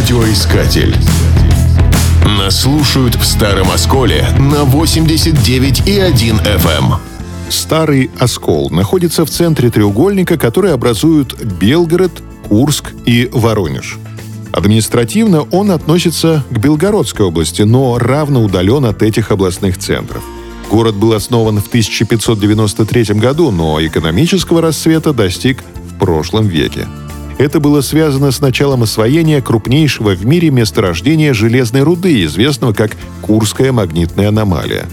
Радиоискатель. Нас слушают в Старом Осколе на 89,1 FM. Эм. Старый Оскол находится в центре треугольника, который образуют Белгород, Курск и Воронеж. Административно он относится к Белгородской области, но равно удален от этих областных центров. Город был основан в 1593 году, но экономического расцвета достиг в прошлом веке. Это было связано с началом освоения крупнейшего в мире месторождения железной руды, известного как Курская магнитная аномалия.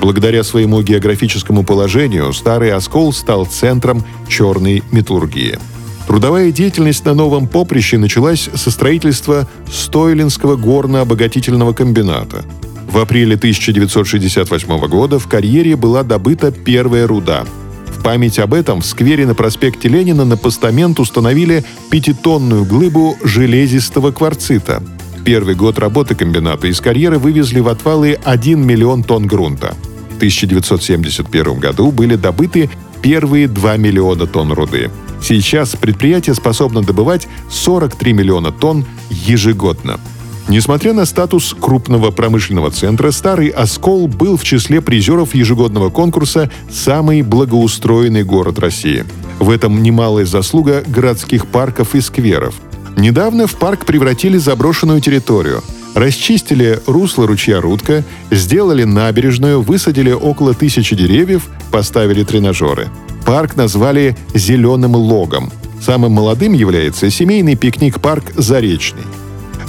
Благодаря своему географическому положению Старый Оскол стал центром черной металлургии. Трудовая деятельность на новом поприще началась со строительства Стойлинского горно-обогатительного комбината. В апреле 1968 года в карьере была добыта первая руда – память об этом в сквере на проспекте Ленина на постамент установили пятитонную глыбу железистого кварцита. Первый год работы комбината из карьеры вывезли в отвалы 1 миллион тонн грунта. В 1971 году были добыты первые 2 миллиона тонн руды. Сейчас предприятие способно добывать 43 миллиона тонн ежегодно. Несмотря на статус крупного промышленного центра, Старый Оскол был в числе призеров ежегодного конкурса «Самый благоустроенный город России». В этом немалая заслуга городских парков и скверов. Недавно в парк превратили заброшенную территорию. Расчистили русло ручья Рудка, сделали набережную, высадили около тысячи деревьев, поставили тренажеры. Парк назвали «Зеленым логом». Самым молодым является семейный пикник-парк «Заречный».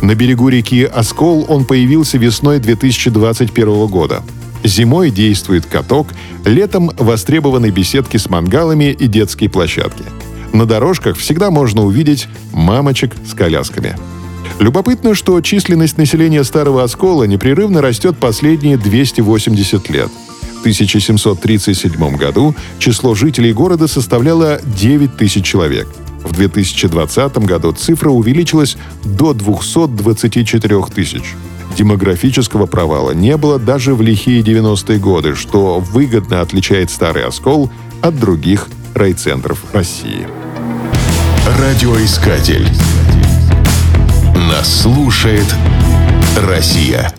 На берегу реки Оскол он появился весной 2021 года. Зимой действует каток, летом востребованы беседки с мангалами и детские площадки. На дорожках всегда можно увидеть мамочек с колясками. Любопытно, что численность населения Старого Оскола непрерывно растет последние 280 лет. В 1737 году число жителей города составляло 9 тысяч человек – в 2020 году цифра увеличилась до 224 тысяч. Демографического провала не было даже в лихие 90-е годы, что выгодно отличает Старый Оскол от других райцентров России. Радиоискатель. Нас слушает Россия.